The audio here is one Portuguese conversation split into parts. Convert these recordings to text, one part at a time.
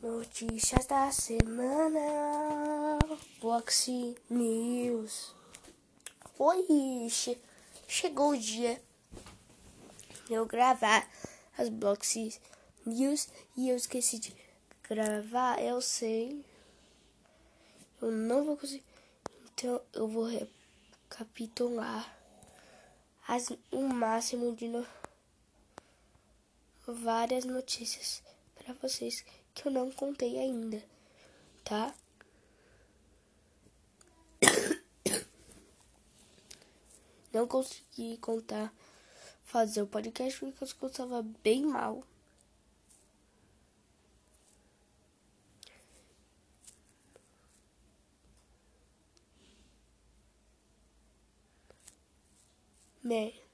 Notícias da semana. Box News. Oi, che chegou o dia de eu gravar as Box News e eu esqueci de gravar. Eu sei. Eu não vou conseguir. Então eu vou recapitular as, o máximo de no, várias notícias para vocês que eu não contei ainda, tá? Não consegui contar, fazer o podcast porque eu estava bem mal. Bem.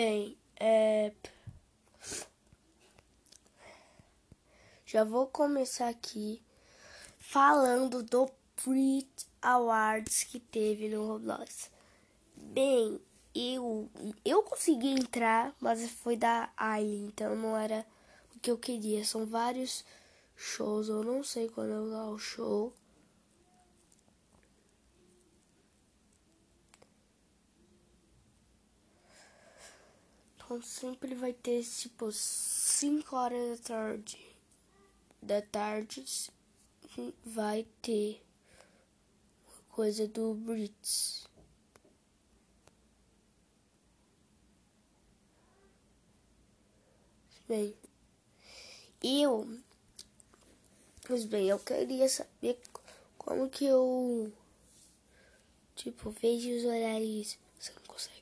Bem, é... já vou começar aqui falando do Brit Awards que teve no Roblox. Bem, eu eu consegui entrar, mas foi da Aile, então não era o que eu queria. São vários shows, eu não sei quando é o show. Então sempre vai ter tipo 5 horas da tarde. Da tarde vai ter coisa do Brits. Bem, eu. Pois bem, eu queria saber como que eu. Tipo, vejo os horários. Você não consegue.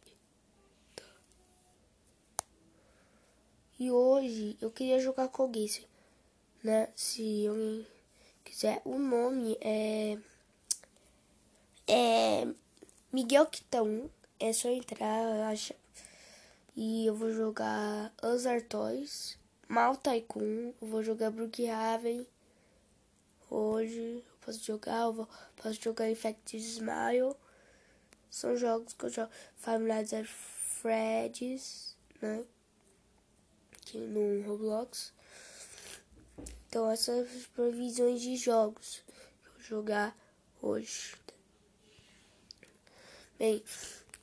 E hoje eu queria jogar com alguém, né? Se alguém quiser. O nome é. É. Miguel Quitão. É só entrar, acha. E eu vou jogar Azar Toys, Mal Tycoon. Eu vou jogar Brookhaven. Hoje eu posso jogar. Eu vou, posso jogar Infected Smile. São jogos que eu jogo. Five Nights at Freddy's, né? Aqui no Roblox. Então essas previsões de jogos que eu vou jogar hoje. Bem,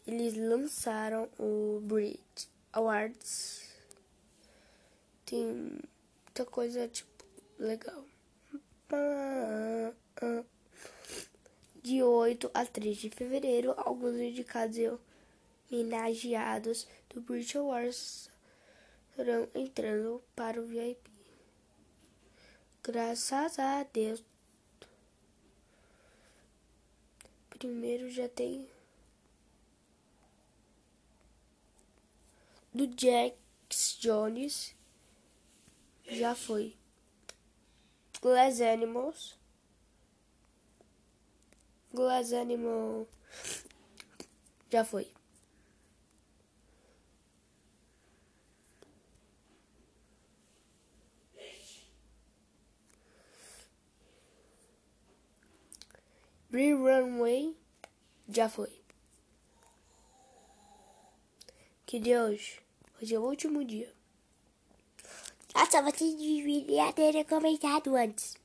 eles lançaram o Brit Awards. Tem muita coisa tipo legal. De 8 a 3 de fevereiro, alguns indicados e homenageados do Brit Awards estarão entrando para o VIP. Graças a Deus. Primeiro já tem do Jax Jones. Já foi. Glass Animals. Glass Animal. Já foi. Free Runway já foi. Que é hoje? É o último dia. Nossa, você deveria ter comentado antes.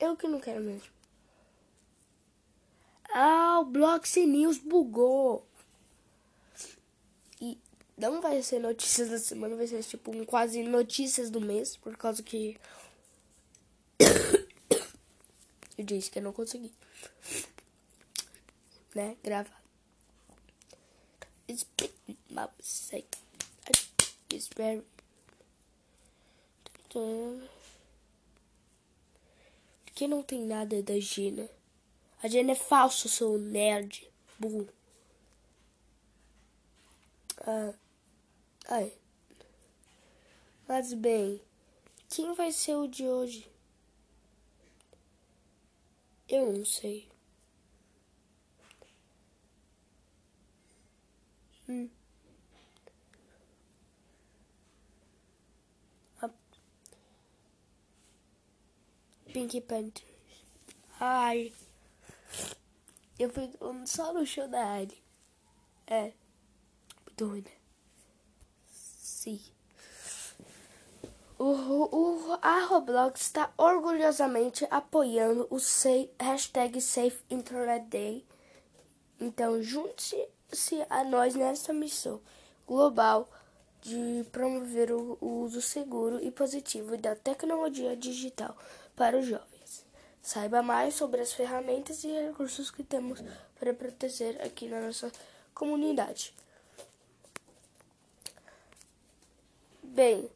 Eu que não quero mesmo. Ah, o Blox News bugou. Não vai ser notícias da semana, vai ser tipo um quase notícias do mês, por causa que eu disse que eu não consegui, né, gravar. It's my mistake. It's very que não tem nada da Gina. A Gina é falso, sou nerd, burro. Ah, Ai. Mas bem, quem vai ser o de hoje? Eu não sei. Hum. Pink Panthers. Ai. Eu fui só no show da Ari. É. Muito ruim, né? Sim. O, o, a Roblox está orgulhosamente apoiando o say, hashtag Safe Internet Day. Então, junte-se a nós nessa missão global de promover o, o uso seguro e positivo da tecnologia digital para os jovens. Saiba mais sobre as ferramentas e recursos que temos para proteger aqui na nossa comunidade. Bem,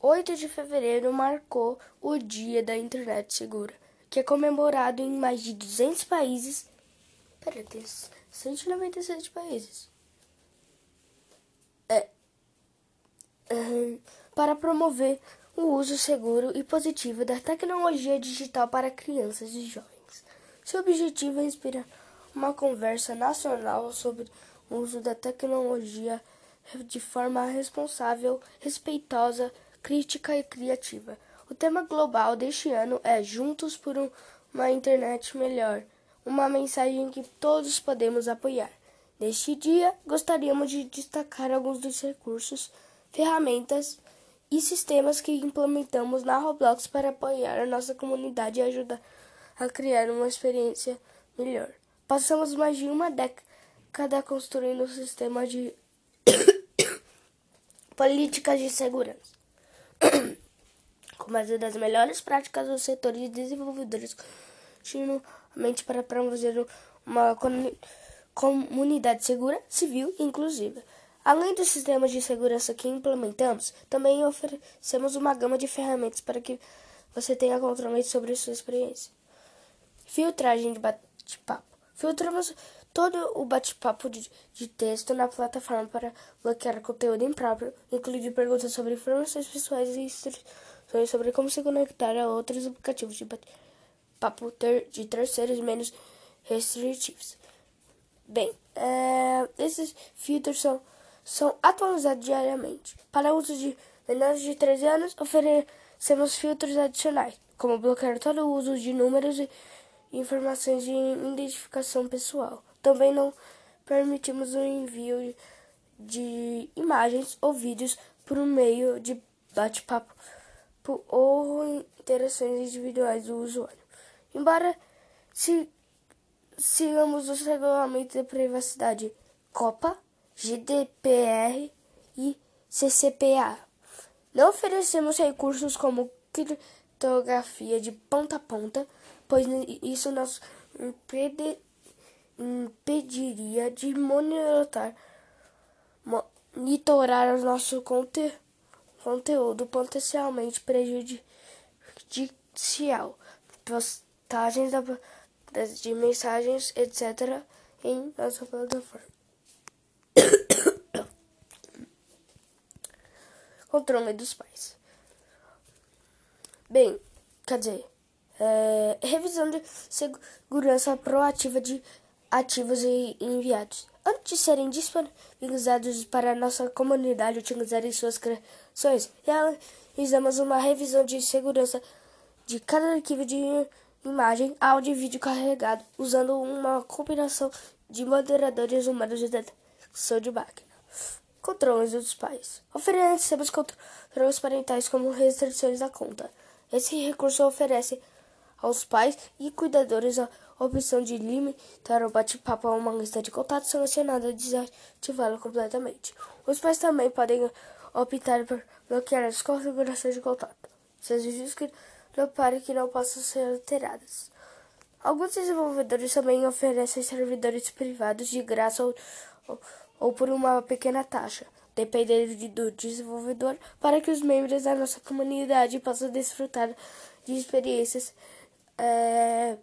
8 de fevereiro marcou o Dia da Internet Segura, que é comemorado em mais de 200 países. Pera, tem 197 países. É. Uhum, para promover o uso seguro e positivo da tecnologia digital para crianças e jovens. Seu objetivo é inspirar uma conversa nacional sobre o uso da tecnologia de forma responsável, respeitosa crítica e criativa. O tema global deste ano é Juntos por uma Internet Melhor, uma mensagem que todos podemos apoiar. Neste dia, gostaríamos de destacar alguns dos recursos, ferramentas e sistemas que implementamos na Roblox para apoiar a nossa comunidade e ajudar a criar uma experiência melhor. Passamos mais de uma década construindo um sistema de políticas de segurança com base das melhores práticas dos setores desenvolvedores, continuamente para promover uma comunidade segura, civil e inclusiva. Além dos sistemas de segurança que implementamos, também oferecemos uma gama de ferramentas para que você tenha controle sobre sua experiência. Filtragem de bate-papo. Filtramos todo o bate-papo de, de, texto na plataforma para bloquear conteúdo impróprio, incluindo perguntas sobre informações pessoais e instruções sobre como se conectar a outros aplicativos de bate-papo ter, de terceiros menos restritivos. Bem, é, esses filtros são, são atualizados diariamente. Para uso de menores de 13 anos, oferecemos filtros adicionais, como bloquear todo o uso de números e informações de identificação pessoal. Também não permitimos o envio de imagens ou vídeos por meio de bate-papo ou interações individuais do usuário. Embora se sigamos os regulamentos de privacidade COPA, GDPR e CCPA. Não oferecemos recursos como criptografia de ponta a ponta, pois isso nos impede impediria de monitorar, monitorar o nosso conte, conteúdo potencialmente prejudicial, postagens de mensagens, etc., em nossa plataforma. Controle dos pais. Bem, quer dizer, é, revisão de segurança proativa de ativos e enviados. Antes de serem disponibilizados para a nossa comunidade utilizar em suas criações, realizamos uma revisão de segurança de cada arquivo de imagem, áudio e vídeo carregado, usando uma combinação de moderadores humanos de detecção de máquina. Controles dos pais. Oferecemos controles parentais como restrições da conta. Esse recurso oferece aos pais e cuidadores a opção de limitar o bate-papo a uma lista de contatos selecionada e desativá-lo completamente. Os pais também podem optar por bloquear as configurações de contato, seja que não pare que não possam ser alteradas. Alguns desenvolvedores também oferecem servidores privados de graça ou, ou, ou por uma pequena taxa, dependendo do desenvolvedor, para que os membros da nossa comunidade possam desfrutar de experiências é,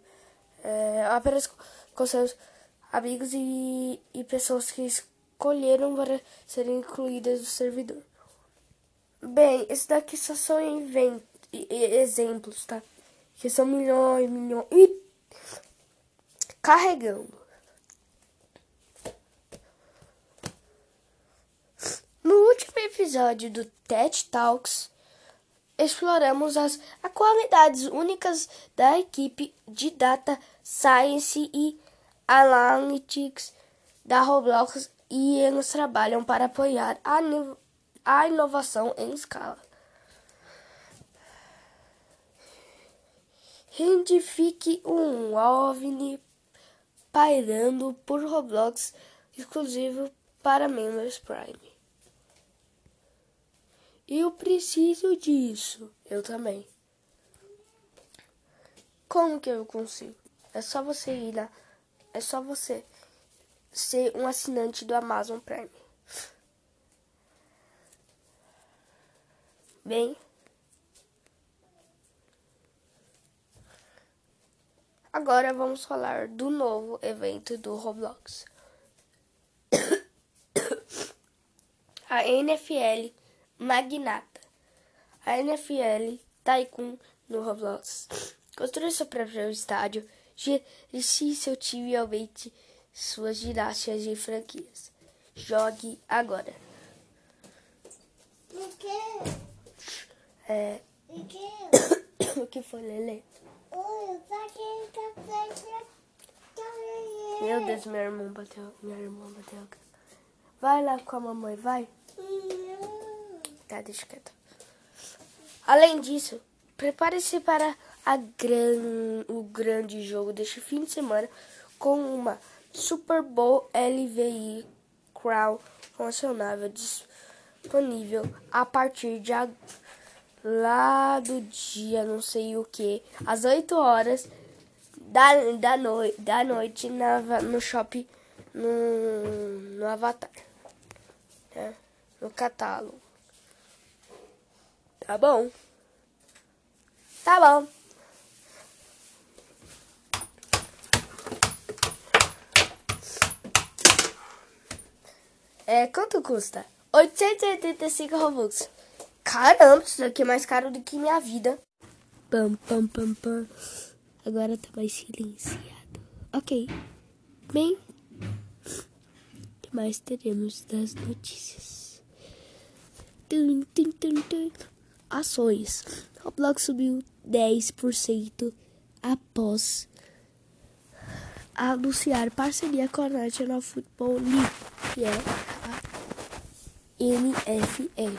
é, apenas com seus amigos e, e pessoas que escolheram para serem incluídas no servidor. Bem, esse daqui só são exemplos, tá? Que são milhões, milhões. E carregando. No último episódio do TED Talks, exploramos as qualidades únicas da equipe de Data Science e Analytics da Roblox e eles trabalham para apoiar a, a inovação em escala. Identifique um OVNI pairando por Roblox exclusivo para membros Prime. Eu preciso disso. Eu também. Como que eu consigo? É só você ir lá. É só você ser um assinante do Amazon Prime. Bem. Agora vamos falar do novo evento do Roblox. A NFL Magnata. A NFL Tycoon no Roblox. Construa seu próprio estádio, gerencie seu time e aumente suas ginásticas de franquias. Jogue agora. O que? É. O que? o que foi, Lele? Meu Deus, meu irmão bateu. Minha irmã bateu. Vai lá com a mamãe, vai. Tá, deixa quieto. Além disso, prepare-se para gran... o grande jogo deste fim de semana com uma Super Bowl LVI Crown funcionável disponível a partir de lá do dia não sei o que, às 8 horas da, da, noi da noite na, no shopping no, no Avatar. Né? No catálogo. Tá bom. Tá bom. É, quanto custa? 885 Robux. Caramba, isso daqui é mais caro do que minha vida. Pam, pam, pam, pam. Agora tá mais silenciado. Ok. Bem, o que mais teremos das notícias? Tum, tum, tum, tum. Ações. Roblox subiu 10% após anunciar parceria com a National Football League, que é NFL.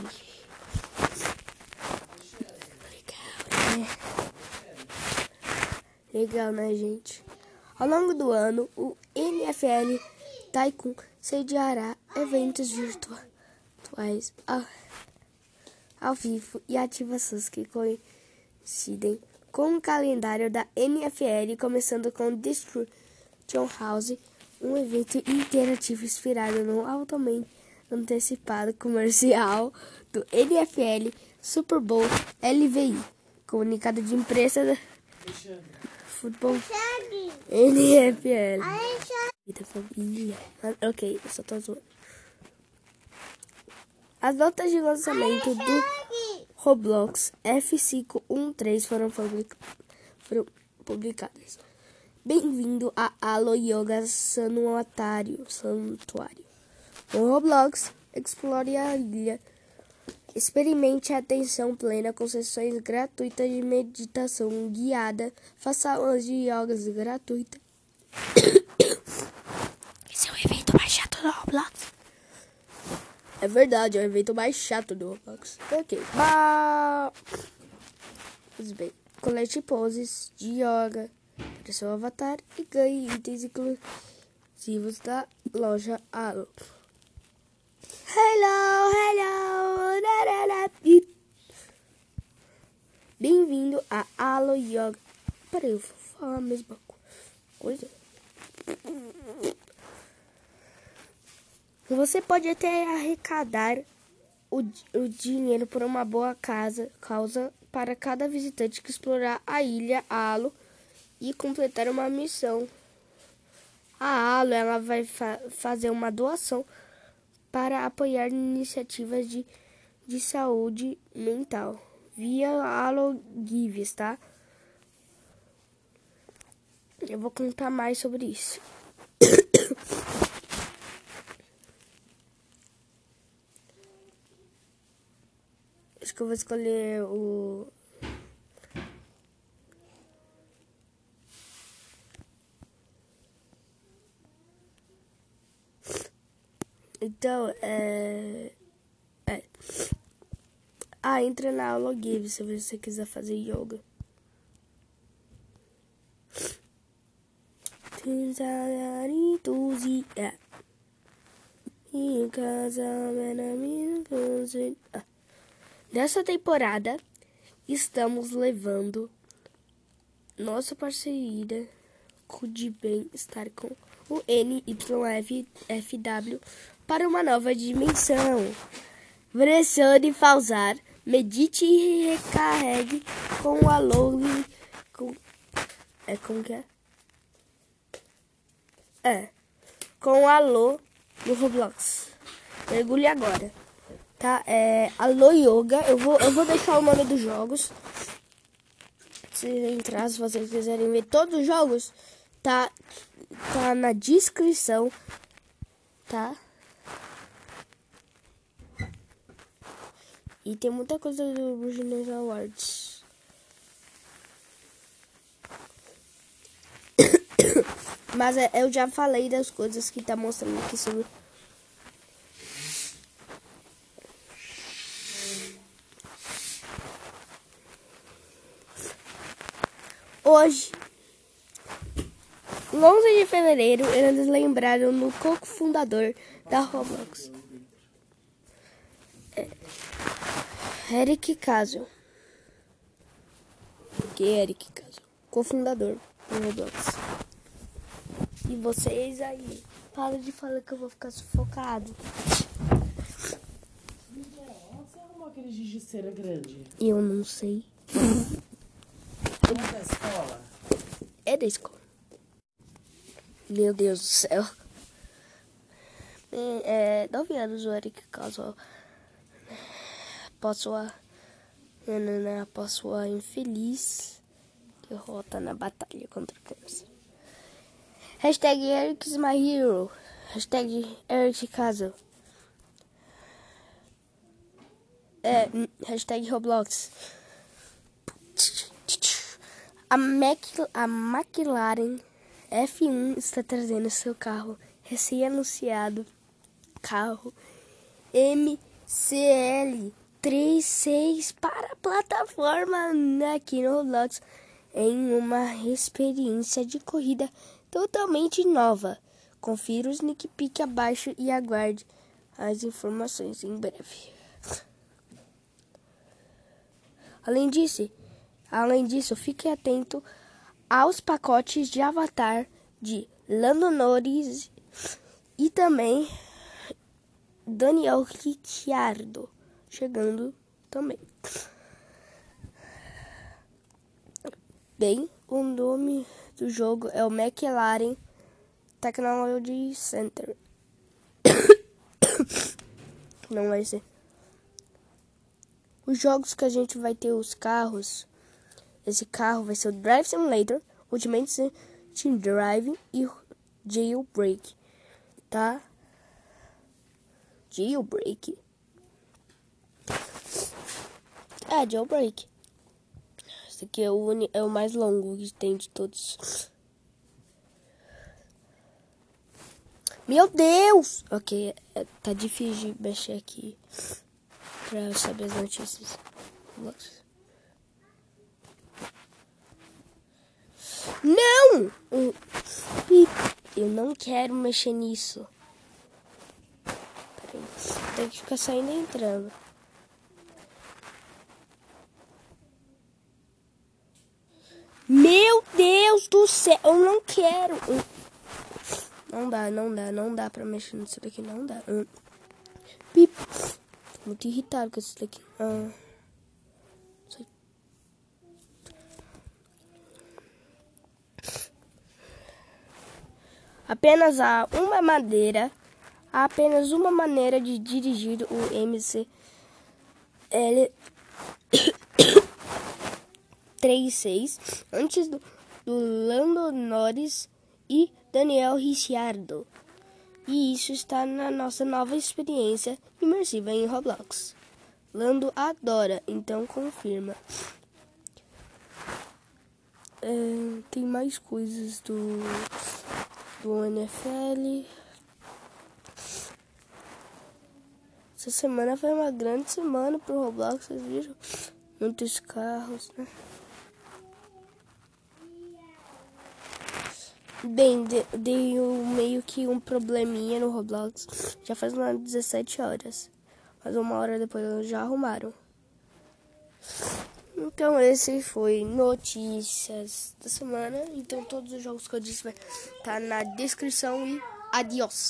Legal, né, gente? Ao longo do ano, o NFL Tycoon sediará eventos virtuais ao, ao vivo e ativações que coincidem com o calendário da NFL, começando com Destruction House, um evento interativo inspirado no altamente antecipado comercial do NFL Super Bowl LVI, comunicado de imprensa da futebol. NFL. Família. Ok, eu só tô zoando. As notas de lançamento do Roblox F513 foram, foram publicadas. Bem-vindo a Alo Yoga Sanuário. Santuário. No Roblox, explore a ilha Experimente a atenção plena com sessões gratuitas de meditação guiada. Faça aulas de yoga gratuitas. Esse é o evento mais chato do Roblox. É verdade, é o evento mais chato do Roblox. Ok. Pois bem, colete poses de yoga para seu avatar e ganhe itens exclusivos da loja Alo. Hello, hello. Bem-vindo a Alo Yoga. Peraí, eu vou falar a mesma coisa. Você pode até arrecadar o, o dinheiro por uma boa casa, causa para cada visitante que explorar a ilha Alo e completar uma missão. A Alo ela vai fa fazer uma doação para apoiar iniciativas de de saúde mental via Alogives, tá? Eu vou contar mais sobre isso. Acho que eu vou escolher o Então, é... é. Ah, entra na aula Give se você quiser fazer yoga. É. Casa, Nessa temporada, estamos levando nossa parceria de bem-estar com o NYFW para uma nova dimensão. Pressione pausar, medite e recarregue com o alô. Com, é como que é? É. Com alô no Roblox. Mergulhe agora. Tá? É. Alô Yoga. Eu vou, eu vou deixar o nome dos jogos. Se entrar, se vocês quiserem ver todos os jogos, tá, tá na descrição. Tá? E tem muita coisa do Business Awards. Mas é, eu já falei das coisas que tá mostrando aqui sobre. Hoje, 11 de fevereiro, eles lembraram no coco fundador da Roblox. É. Eric Caso. Que é Eric Caso? Cofundador do Roblox. E vocês aí, para de falar que eu vou ficar sufocado. Você arrumou aquele giz de cera grande? Eu não sei. É da escola? É da escola. Meu Deus do céu. É, é 9 anos o Eric Caso após sua, após sua infeliz derrota na batalha contra o câncer. Hashtag Eric's my hero. Hashtag Eric Castle. É, hashtag Roblox. A, Mac, a McLaren F1 está trazendo seu carro recém-anunciado. Carro MCL 3.6 para a plataforma aqui no Roblox em uma experiência de corrida totalmente nova. Confira o sneak peek abaixo e aguarde as informações em breve. Além disso, além disso, fique atento aos pacotes de avatar de Lando Norris e também Daniel Ricciardo chegando também. Bem, o nome do jogo é o McLaren Technology Center. Não vai ser. Os jogos que a gente vai ter os carros. Esse carro vai ser o Drive Simulator, Ultimate Team Driving e Jailbreak, tá? Jailbreak. É, Jailbreak. Esse aqui é o, é o mais longo que tem de todos. Meu Deus! Ok, é, tá difícil de mexer aqui pra saber as notícias. Não! Eu não quero mexer nisso. Peraí, tem que ficar saindo e entrando. Meu Deus do céu, eu não quero. Não dá, não dá, não dá pra mexer nisso daqui, não dá. Pip. Muito irritado com isso daqui. Ah. Apenas há uma maneira, há apenas uma maneira de dirigir o MC L 36 antes do, do Lando Norris e Daniel Ricciardo. E isso está na nossa nova experiência imersiva em Roblox. Lando adora, então confirma. É, tem mais coisas do, do NFL. Essa semana foi uma grande semana pro Roblox, vocês viram? Muitos carros, né? Bem, dei meio que um probleminha no Roblox. Já faz umas 17 horas. Mas uma hora depois já arrumaram. Então esse foi notícias da semana. Então todos os jogos que eu disse vai estar tá na descrição e adiós.